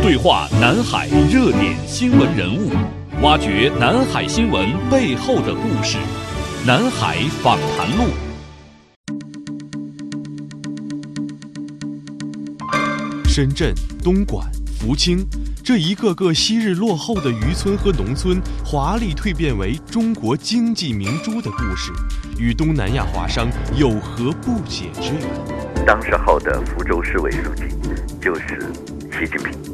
对话南海热点新闻人物，挖掘南海新闻背后的故事。南海访谈录。深圳、东莞、福清，这一个个昔日落后的渔村和农村，华丽蜕变为中国经济明珠的故事，与东南亚华商有何不解之缘？当时候的福州市委书记就是习近平。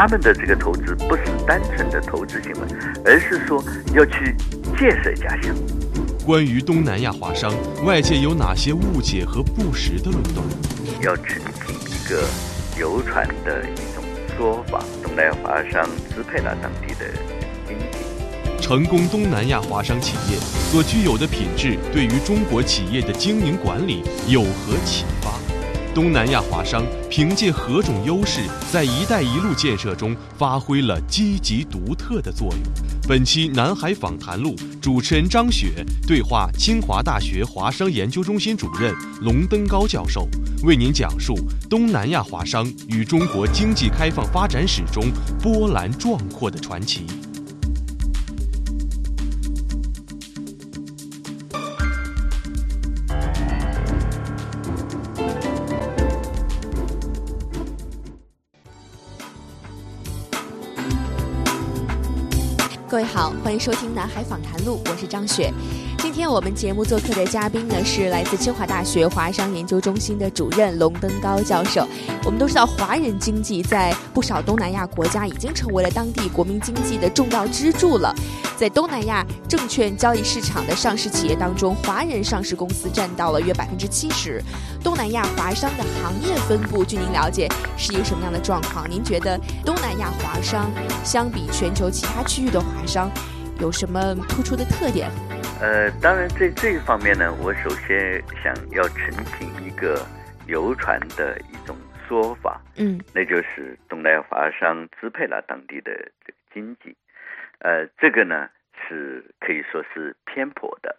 他们的这个投资不是单纯的投资行为，而是说要去建设家乡。关于东南亚华商，外界有哪些误解和不实的论断？要澄清一个流传的一种说法：东南亚华商支配了当地的经济。成功东南亚华商企业所具有的品质，对于中国企业的经营管理有何启发？东南亚华商凭借何种优势，在“一带一路”建设中发挥了积极独特的作用？本期南海访谈录，主持人张雪对话清华大学华商研究中心主任龙登高教授，为您讲述东南亚华商与中国经济开放发展史中波澜壮阔的传奇。欢迎收听《南海访谈录》，我是张雪。今天我们节目做客的嘉宾呢，是来自清华大学华商研究中心的主任龙登高教授。我们都知道，华人经济在不少东南亚国家已经成为了当地国民经济的重要支柱了。在东南亚证券交易市场的上市企业当中，华人上市公司占到了约百分之七十。东南亚华商的行业分布，据您了解是一个什么样的状况？您觉得东南亚华商相比全球其他区域的华商有什么突出的特点？呃，当然，在这一方面呢，我首先想要澄清一个流传的一种说法，嗯，那就是东南亚华商支配了当地的这个经济，呃，这个呢是可以说是偏颇的。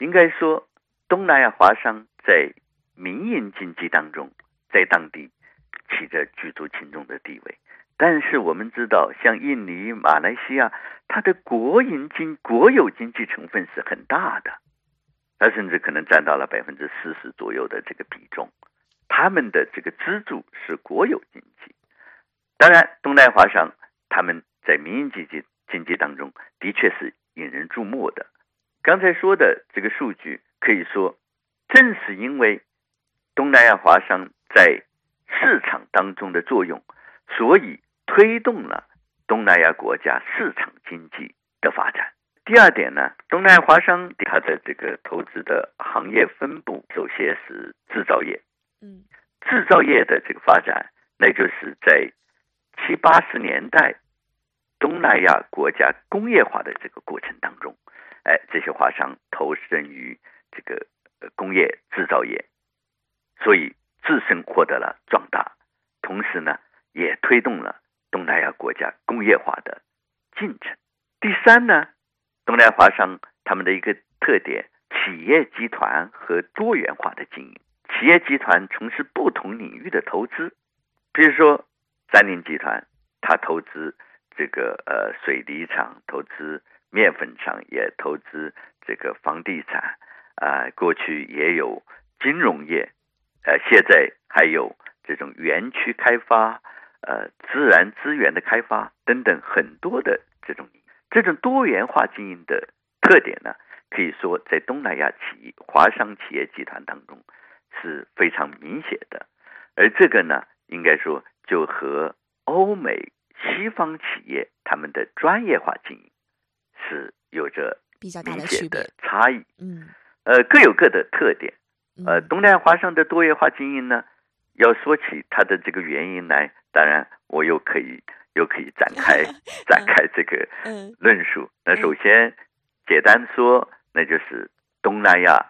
应该说，东南亚华商在民营经济当中，在当地起着举足轻重的地位。但是我们知道，像印尼、马来西亚，它的国营经国有经济成分是很大的，它甚至可能占到了百分之四十左右的这个比重。他们的这个支柱是国有经济。当然，东南亚华商他们在民营经济经济当中的确是引人注目的。刚才说的这个数据，可以说正是因为东南亚华商在市场当中的作用，所以。推动了东南亚国家市场经济的发展。第二点呢，东南亚华商它的这个投资的行业分布，首先是制造业。嗯，制造业的这个发展，那就是在七八十年代东南亚国家工业化的这个过程当中，哎，这些华商投身于这个工业制造业，所以自身获得了壮大，同时呢，也推动了。东南亚国家工业化的进程。第三呢，东南亚华商他们的一个特点，企业集团和多元化的经营。企业集团从事不同领域的投资，比如说三菱集团，它投资这个呃水泥厂，投资面粉厂，也投资这个房地产啊。过去也有金融业，呃，现在还有这种园区开发。呃，自然资源的开发等等很多的这种这种多元化经营的特点呢，可以说在东南亚企业华商企业集团当中是非常明显的，而这个呢，应该说就和欧美西方企业他们的专业化经营是有着比较明显的差异。嗯，呃，各有各的特点。呃，东南亚华商的多元化经营呢，要说起它的这个原因来。当然，我又可以又可以展开 展开这个论述。那首先简单说，那就是东南亚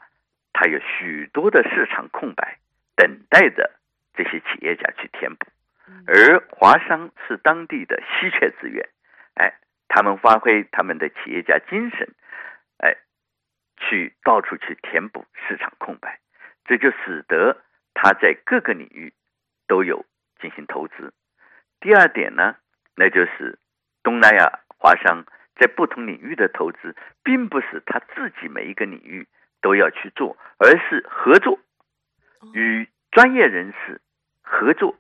它有许多的市场空白，等待着这些企业家去填补，而华商是当地的稀缺资源。哎，他们发挥他们的企业家精神，哎，去到处去填补市场空白，这就使得他在各个领域都有。进行投资。第二点呢，那就是东南亚华商在不同领域的投资，并不是他自己每一个领域都要去做，而是合作，与专业人士合作，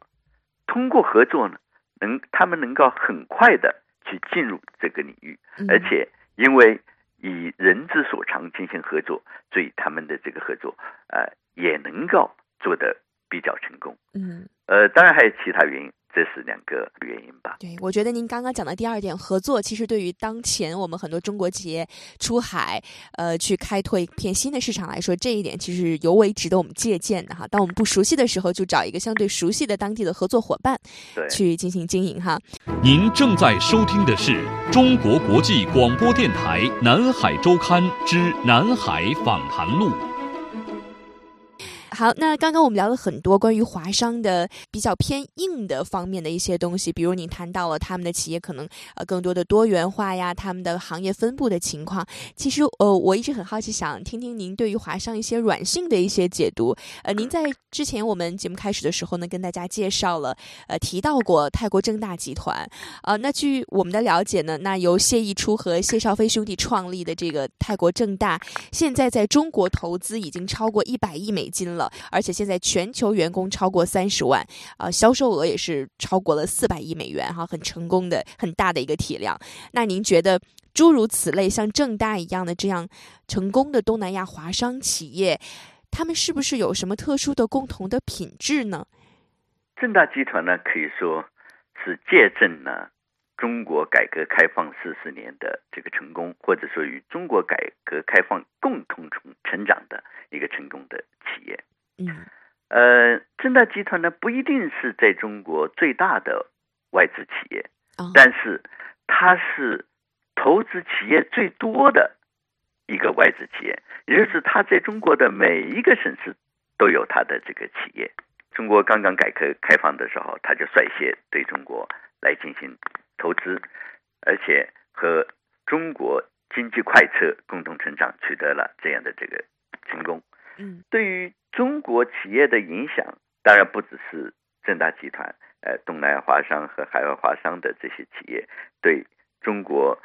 通过合作呢，能他们能够很快的去进入这个领域，而且因为以人之所长进行合作，所以他们的这个合作，呃，也能够做得比较成功。嗯，呃，当然还有其他原因。这是两个原因吧？对，我觉得您刚刚讲的第二点，合作其实对于当前我们很多中国企业出海，呃，去开拓一片新的市场来说，这一点其实尤为值得我们借鉴的哈。当我们不熟悉的时候，就找一个相对熟悉的当地的合作伙伴，对，去进行经营哈。您正在收听的是中国国际广播电台《南海周刊》之《南海访谈录》。好，那刚刚我们聊了很多关于华商的比较偏硬的方面的一些东西，比如您谈到了他们的企业可能呃更多的多元化呀，他们的行业分布的情况。其实呃，我一直很好奇，想听听您对于华商一些软性的一些解读。呃，您在之前我们节目开始的时候呢，跟大家介绍了呃提到过泰国正大集团。呃，那据我们的了解呢，那由谢毅初和谢少飞兄弟创立的这个泰国正大，现在在中国投资已经超过一百亿美金了。而且现在全球员工超过三十万，啊，销售额也是超过了四百亿美元，哈，很成功的，很大的一个体量。那您觉得诸如此类像正大一样的这样成功的东南亚华商企业，他们是不是有什么特殊的共同的品质呢？正大集团呢，可以说是见证了中国改革开放四十年的这个成功，或者说与中国改革开放共同成成长的一个成功的企业。嗯，呃，正大集团呢不一定是在中国最大的外资企业，但是它是投资企业最多的一个外资企业，也就是它在中国的每一个省市都有它的这个企业。中国刚刚改革开放的时候，它就率先对中国来进行投资，而且和中国经济快车共同成长，取得了这样的这个成功。嗯，对于中国企业的影响，当然不只是正大集团，呃，东南亚华商和海外华商的这些企业，对中国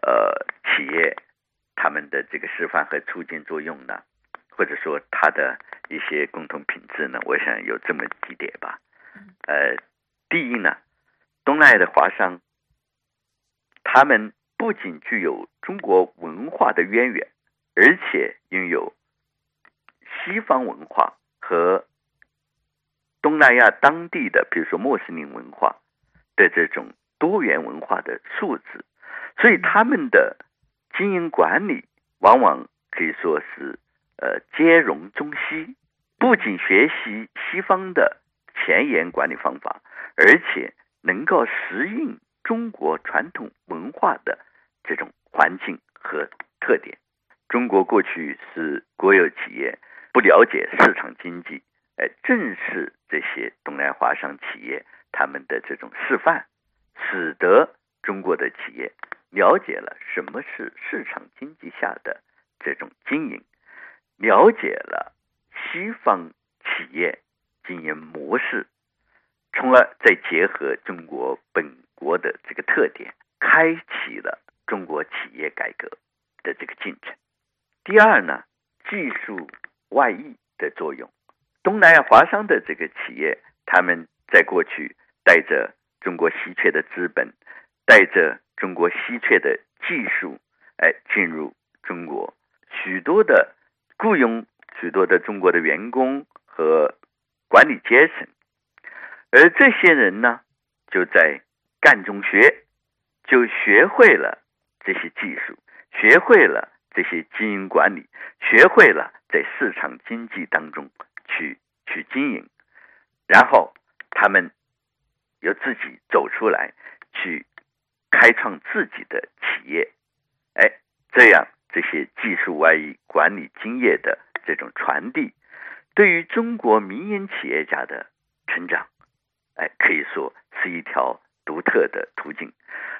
呃企业他们的这个示范和促进作用呢，或者说它的一些共同品质呢，我想有这么几点吧。呃，第一呢，东南亚的华商，他们不仅具有中国文化的渊源，而且拥有。西方文化和东南亚当地的，比如说穆斯林文化的这种多元文化的素质，所以他们的经营管理往往可以说是呃兼容中西，不仅学习西方的前沿管理方法，而且能够适应中国传统文化的这种环境和特点。中国过去是国有企业。不了解市场经济，哎，正是这些东南亚华商企业他们的这种示范，使得中国的企业了解了什么是市场经济下的这种经营，了解了西方企业经营模式，从而再结合中国本国的这个特点，开启了中国企业改革的这个进程。第二呢，技术。外溢的作用，东南亚华商的这个企业，他们在过去带着中国稀缺的资本，带着中国稀缺的技术，哎，进入中国，许多的雇佣许多的中国的员工和管理阶层，而这些人呢，就在干中学，就学会了这些技术，学会了。这些经营管理学会了在市场经济当中去去经营，然后他们由自己走出来去开创自己的企业，哎，这样这些技术外溢、管理经验的这种传递，对于中国民营企业家的成长，哎，可以说是一条独特的途径。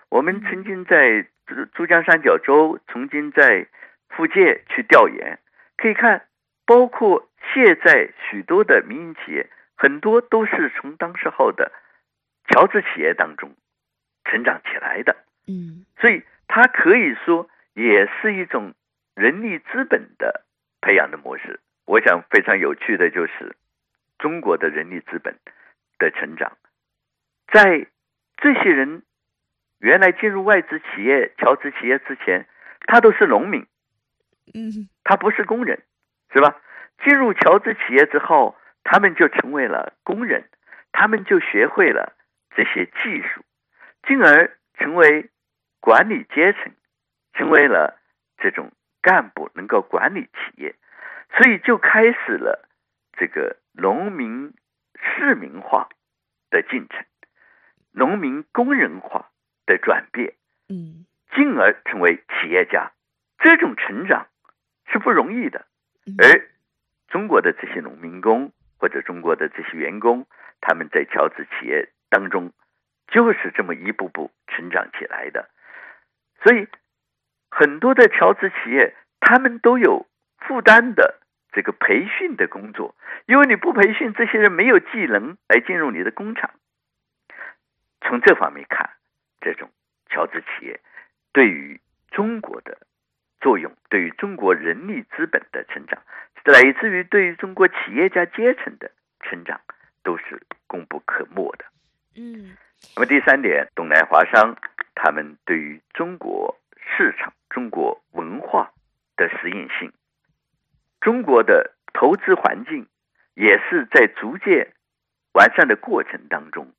我们曾经在珠珠江三角洲，曾经在。福建去调研，可以看，包括现在许多的民营企业，很多都是从当时候的侨资企业当中成长起来的。嗯，所以它可以说也是一种人力资本的培养的模式。我想非常有趣的就是中国的人力资本的成长，在这些人原来进入外资企业、侨资企业之前，他都是农民，嗯，他不是工人，是吧？进入侨资企业之后，他们就成为了工人，他们就学会了这些技术，进而成为管理阶层，成为了这种干部，能够管理企业，所以就开始了这个农民市民化的进程，农民工人化的转变，嗯，进而成为企业家。这种成长是不容易的，嗯而中国的这些农民工或者中国的这些员工，他们在侨资企业当中就是这么一步步成长起来的。所以，很多的侨资企业他们都有负担的这个培训的工作，因为你不培训，这些人没有技能来进入你的工厂。从这方面看，这种侨资企业对于中国的作用，对于中国人力资本的成长，乃至于对于中国企业家阶层的成长，都是功不可没的。嗯那么第三点，东南亚华商他们对于中国市场、中国文化的适应性，中国的投资环境也是在逐渐完善的过程当中，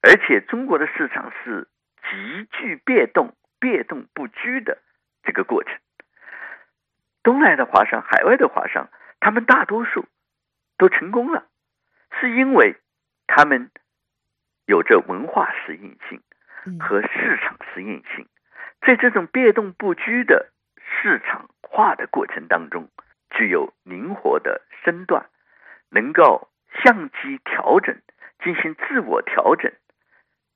而且中国的市场是极具变动、变动不居的这个过程。东来的华商、海外的华商，他们大多数都成功了，是因为他们有着文化适应性嗯。和市场适应性，在这种变动不居的市场化的过程当中，具有灵活的身段，能够相机调整，进行自我调整，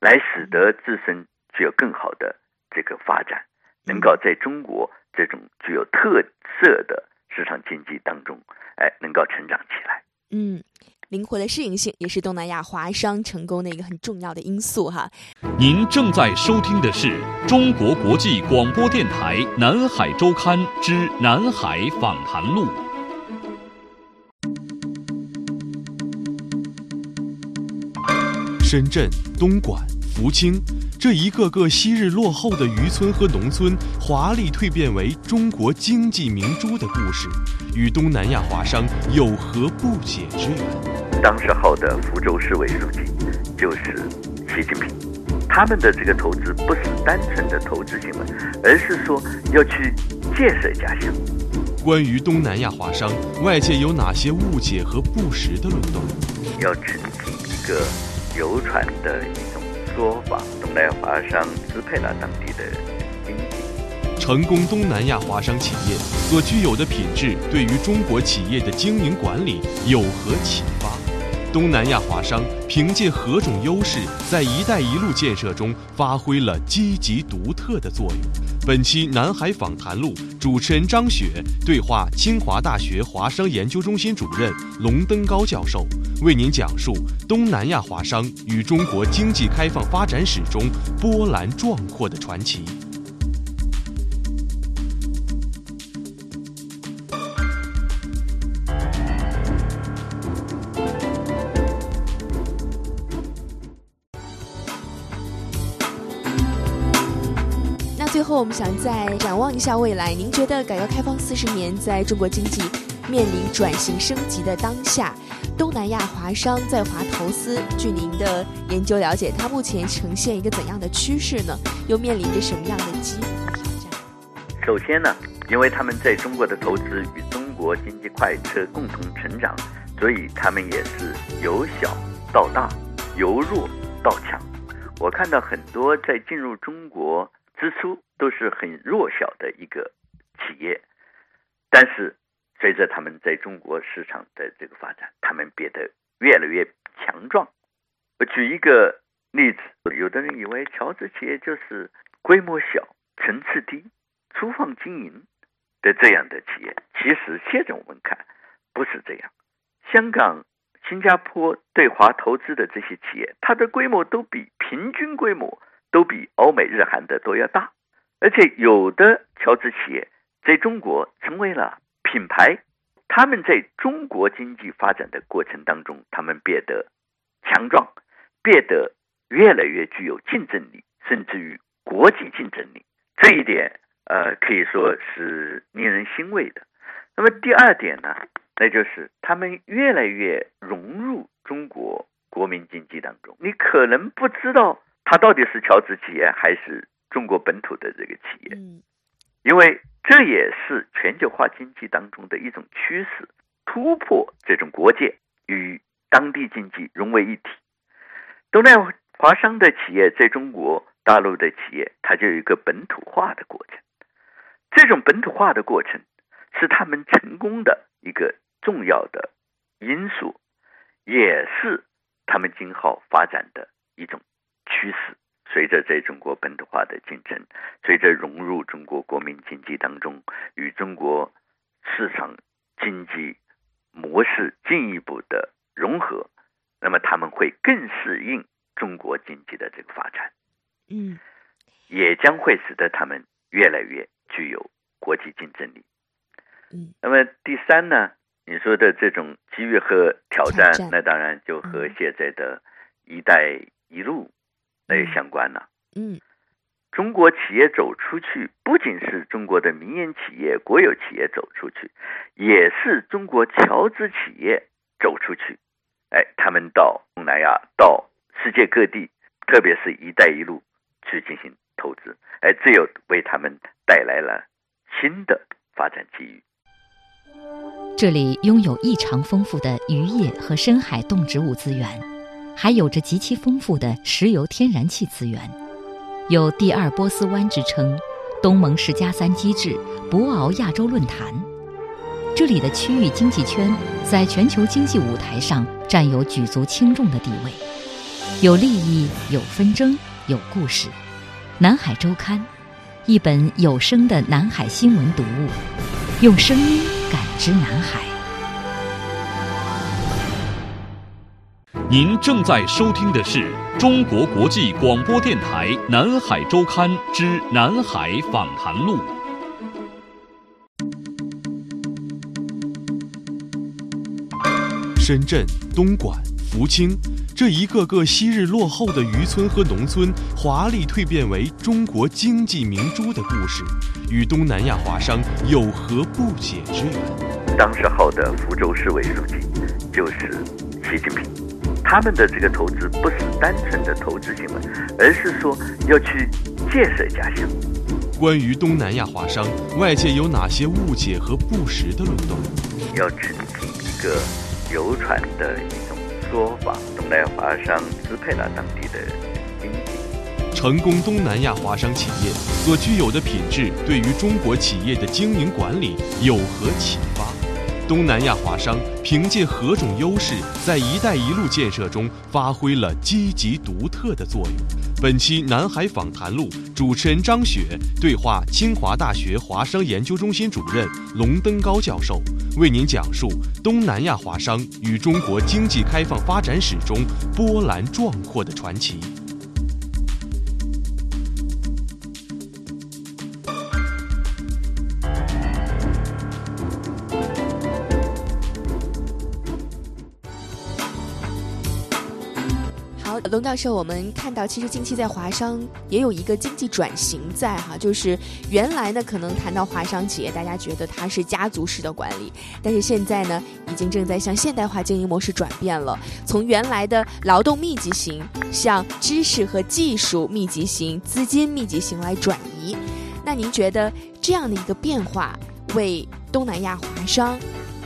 来使得自身具有更好的这个发展，能够在中国这种具有特色的市场经济当中，哎，能够成长起来。嗯，灵活的适应性也是东南亚华商成功的一个很重要的因素哈。您正在收听的是中国国际广播电台《南海周刊》之《南海访谈录》。深圳、东莞、福清，这一个个昔日落后的渔村和农村，华丽蜕变为中国经济明珠的故事，与东南亚华商有何不解之缘？当时候的福州市委书记就是习近平，他们的这个投资不是单纯的投资行为，而是说要去建设家乡。关于东南亚华商，外界有哪些误解和不实的论断？要澄清一个游船的说法：东南亚华商支配了当地的经济。成功东南亚华商企业所具有的品质，对于中国企业的经营管理有何启发？东南亚华商凭借何种优势，在“一带一路”建设中发挥了积极独特的作用？本期《南海访谈录》，主持人张雪对话清华大学华商研究中心主任龙登高教授，为您讲述东南亚华商与中国经济开放发展史中波澜壮阔的传奇。后我们想再展望一下未来，您觉得改革开放四十年，在中国经济面临转型升级的当下，东南亚华商在华投资，据您的研究了解，它目前呈现一个怎样的趋势呢？又面临着什么样的机遇和挑战？首先呢，因为他们在中国的投资与中国经济快车共同成长，所以他们也是由小到大，由弱到强。我看到很多在进入中国之初都是很弱小的一个企业，但是随着他们在中国市场的这个发展，他们变得越来越强壮。我举一个例子，有的人以为侨资企业就是规模小、层次低、粗放经营的这样的企业，其实现在我们看不是这样。香港新加坡对华投资的这些企业，它的规模都比平均规模都比欧美日韩的都要大，而且有的侨资企业在中国成为了品牌，他们在中国经济发展的过程当中，他们变得强壮，变得越来越具有竞争力，甚至于国际竞争力。这一点，呃，可以说是令人欣慰的。那么第二点呢？那就是他们越来越融入中国国民经济当中。你可能不知道它到底是侨资企业还是中国本土的这个企业，因为这也是全球化经济当中的一种趋势，突破这种国界与当地经济融为一体。东南华商的企业在中国大陆的企业，它就有一个本土化的过程。这种本土化的过程是他们成功的一个。重要的因素，也是他们今后发展的一种趋势。随着在中国本土化的进程，随着融入中国国民经济当中，与中国市场经济模式进一步的融合，那么他们会更适应中国经济的这个发展。嗯，也将会使得他们越来越具有国际竞争力。嗯，那么第三呢？你说的这种机遇和挑战，那当然就和现在的一带一路那也相关呢。嗯，中国企业走出去，不仅是中国的民营企业、国有企业走出去，也是中国侨资企业走出去。哎，他们到东南亚、到世界各地，特别是一带一路去进行投资。哎，这又为他们带来了新的发展机遇。这里拥有异常丰富的渔业和深海动植物资源，还有着极其丰富的石油天然气资源，有“第二波斯湾”之称，东盟十加三机制，博鳌亚洲论坛。这里的区域经济圈在全球经济舞台上占有举足轻重的地位，有利益，有纷争，有故事。南海周刊，一本有声的南海新闻读物，用声音。感知南海。您正在收听的是中国国际广播电台《南海周刊》之《南海访谈录》。深圳、东莞、福清。这一个个昔日落后的渔村和农村，华丽蜕变为中国经济明珠的故事，与东南亚华商有何不解之缘？当时候的福州市委书记就是习近平，他们的这个投资不是单纯的投资行为，而是说要去建设家乡。关于东南亚华商，外界有哪些误解和不实的论断？要澄清一个流传的一种说法。东南亚华商支配了当地的经济。成功东南亚华商企业所具有的品质，对于中国企业的经营管理有何启发？东南亚华商凭借何种优势，在“一带一路”建设中发挥了积极独特的作用？本期南海访谈录，主持人张雪对话清华大学华商研究中心主任龙登高教授，为您讲述东南亚华商与中国经济开放发展史中波澜壮阔的传奇。龙教授，我们看到，其实近期在华商也有一个经济转型在哈，就是原来呢，可能谈到华商企业，大家觉得它是家族式的管理，但是现在呢，已经正在向现代化经营模式转变了，从原来的劳动密集型向知识和技术密集型、资金密集型来转移。那您觉得这样的一个变化，为东南亚华商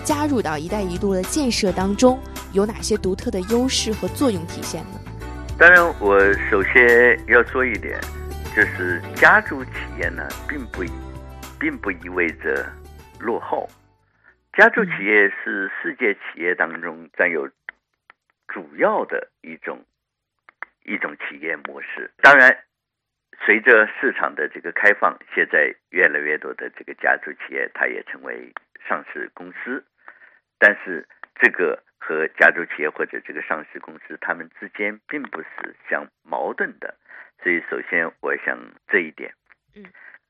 加入到“一带一路”的建设当中，有哪些独特的优势和作用体现呢？当然，我首先要说一点，就是家族企业呢，并不，并不意味着落后。家族企业是世界企业当中占有主要的一种一种企业模式。当然，随着市场的这个开放，现在越来越多的这个家族企业，它也成为上市公司。但是这个和家族企业或者这个上市公司，他们之间并不是相矛盾的。所以，首先我想这一点，嗯，“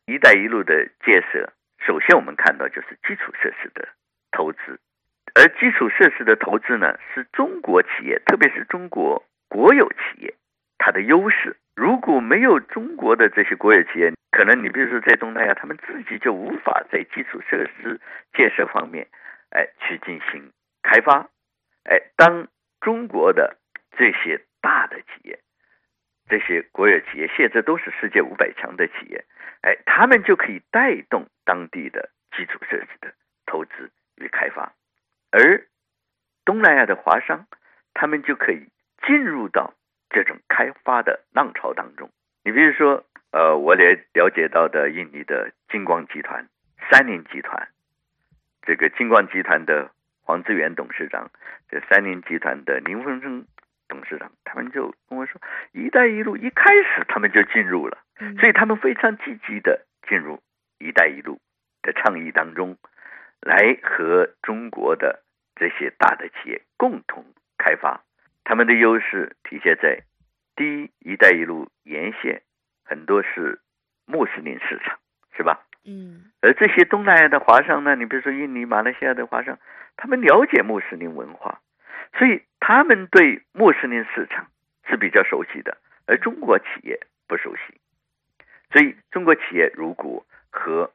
一带一路”的建设，首先我们看到就是基础设施的投资，而基础设施的投资呢，是中国企业，特别是中国国有企业，它的优势。如果没有中国的这些国有企业，可能你比如说在东南亚，他们自己就无法在基础设施建设方面，哎，去进行开发。哎，当中国的这些大的企业，这些国有企业，现在都是世界五百强的企业，哎，他们就可以带动当地的基础设施的投资与开发，而东南亚的华商，他们就可以进入到。这种开发的浪潮当中，你比如说，呃，我了了解到的印尼的金光集团、三菱集团，这个金光集团的黄志远董事长，这三菱集团的林峰生董事长，他们就跟我说，“一带一路”一开始他们就进入了，所以他们非常积极的进入“一带一路”的倡议当中，来和中国的这些大的企业共同开发。他们的优势体现在，第一，“一带一路”沿线很多是穆斯林市场，是吧？嗯。而这些东南亚的华商呢，你比如说印尼、马来西亚的华商，他们了解穆斯林文化，所以他们对穆斯林市场是比较熟悉的，而中国企业不熟悉。所以，中国企业如果和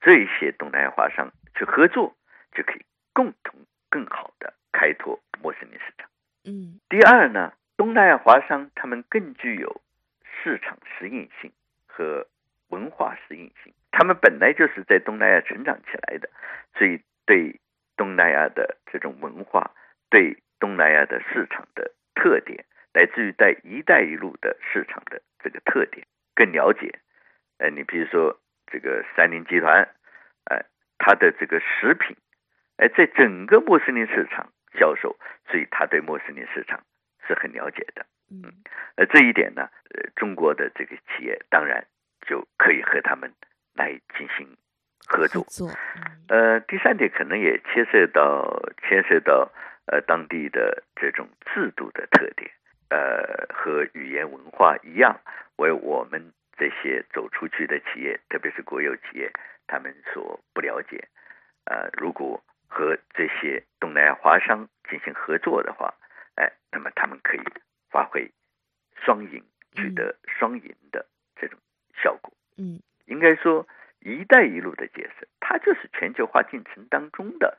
这些东南亚华商去合作，就可以共同更好的开拓穆斯林市场。嗯，第二呢，东南亚华商他们更具有市场适应性和文化适应性，他们本来就是在东南亚成长起来的，所以对东南亚的这种文化、对东南亚的市场的特点，来自于在“一带一路”的市场的这个特点更了解。呃，你比如说这个三菱集团，哎，它的这个食品，哎，在整个穆斯林市场。销售，所以他对穆斯林市场是很了解的。嗯，而这一点呢，呃，中国的这个企业当然就可以和他们来进行合作。作，呃，第三点可能也牵涉到牵涉到呃当地的这种制度的特点，呃，和语言文化一样，为我们这些走出去的企业，特别是国有企业，他们所不了解。呃，如果和这些东南亚华商进行合作的话，哎，那么他们可以发挥双赢，取得双赢的这种效果。嗯，应该说“一带一路”的建设，它就是全球化进程当中的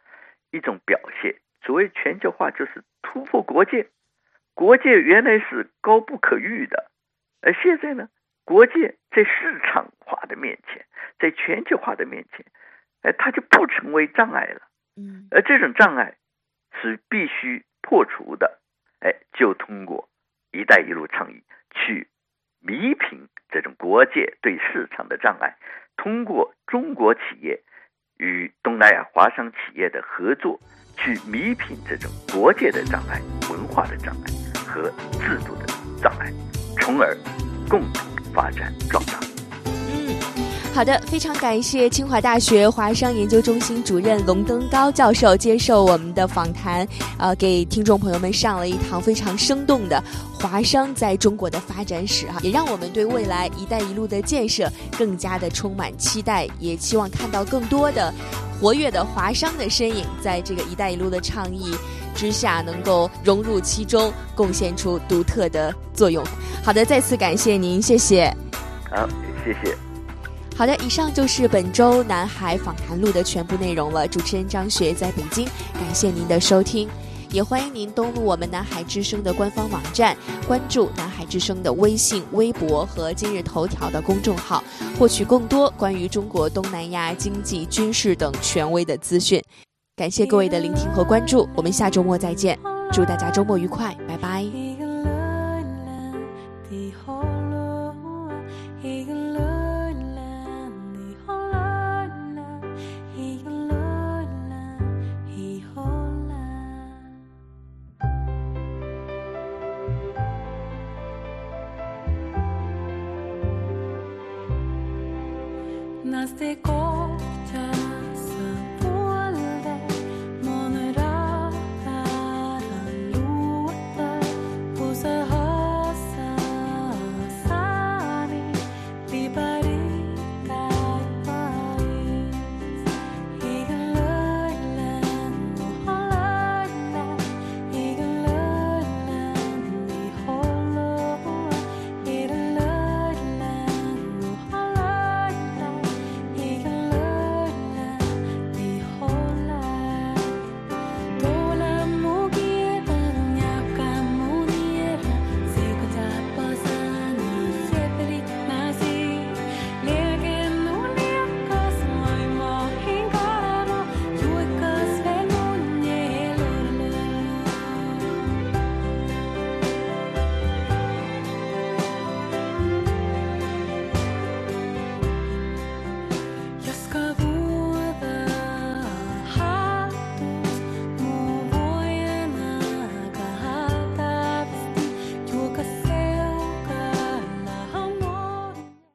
一种表现。所谓全球化，就是突破国界。国界原来是高不可逾的，而现在呢，国界在市场化的面前，在全球化的面前，哎，它就不成为障碍了。嗯，而这种障碍是必须破除的，哎，就通过“一带一路”倡议去弥平这种国界对市场的障碍，通过中国企业与东南亚华商企业的合作，去弥平这种国界的障碍、文化的障碍和制度的障碍，从而共同发展壮大。好的，非常感谢清华大学华商研究中心主任龙登高教授接受我们的访谈，呃，给听众朋友们上了一堂非常生动的华商在中国的发展史哈，也让我们对未来“一带一路”的建设更加的充满期待，也期望看到更多的活跃的华商的身影，在这个“一带一路”的倡议之下，能够融入其中，贡献出独特的作用。好的，再次感谢您，谢谢。好，谢谢。好的，以上就是本周南海访谈录的全部内容了。主持人张雪在北京，感谢您的收听，也欢迎您登录我们南海之声的官方网站，关注南海之声的微信、微博和今日头条的公众号，获取更多关于中国东南亚经济、军事等权威的资讯。感谢各位的聆听和关注，我们下周末再见，祝大家周末愉快，拜拜。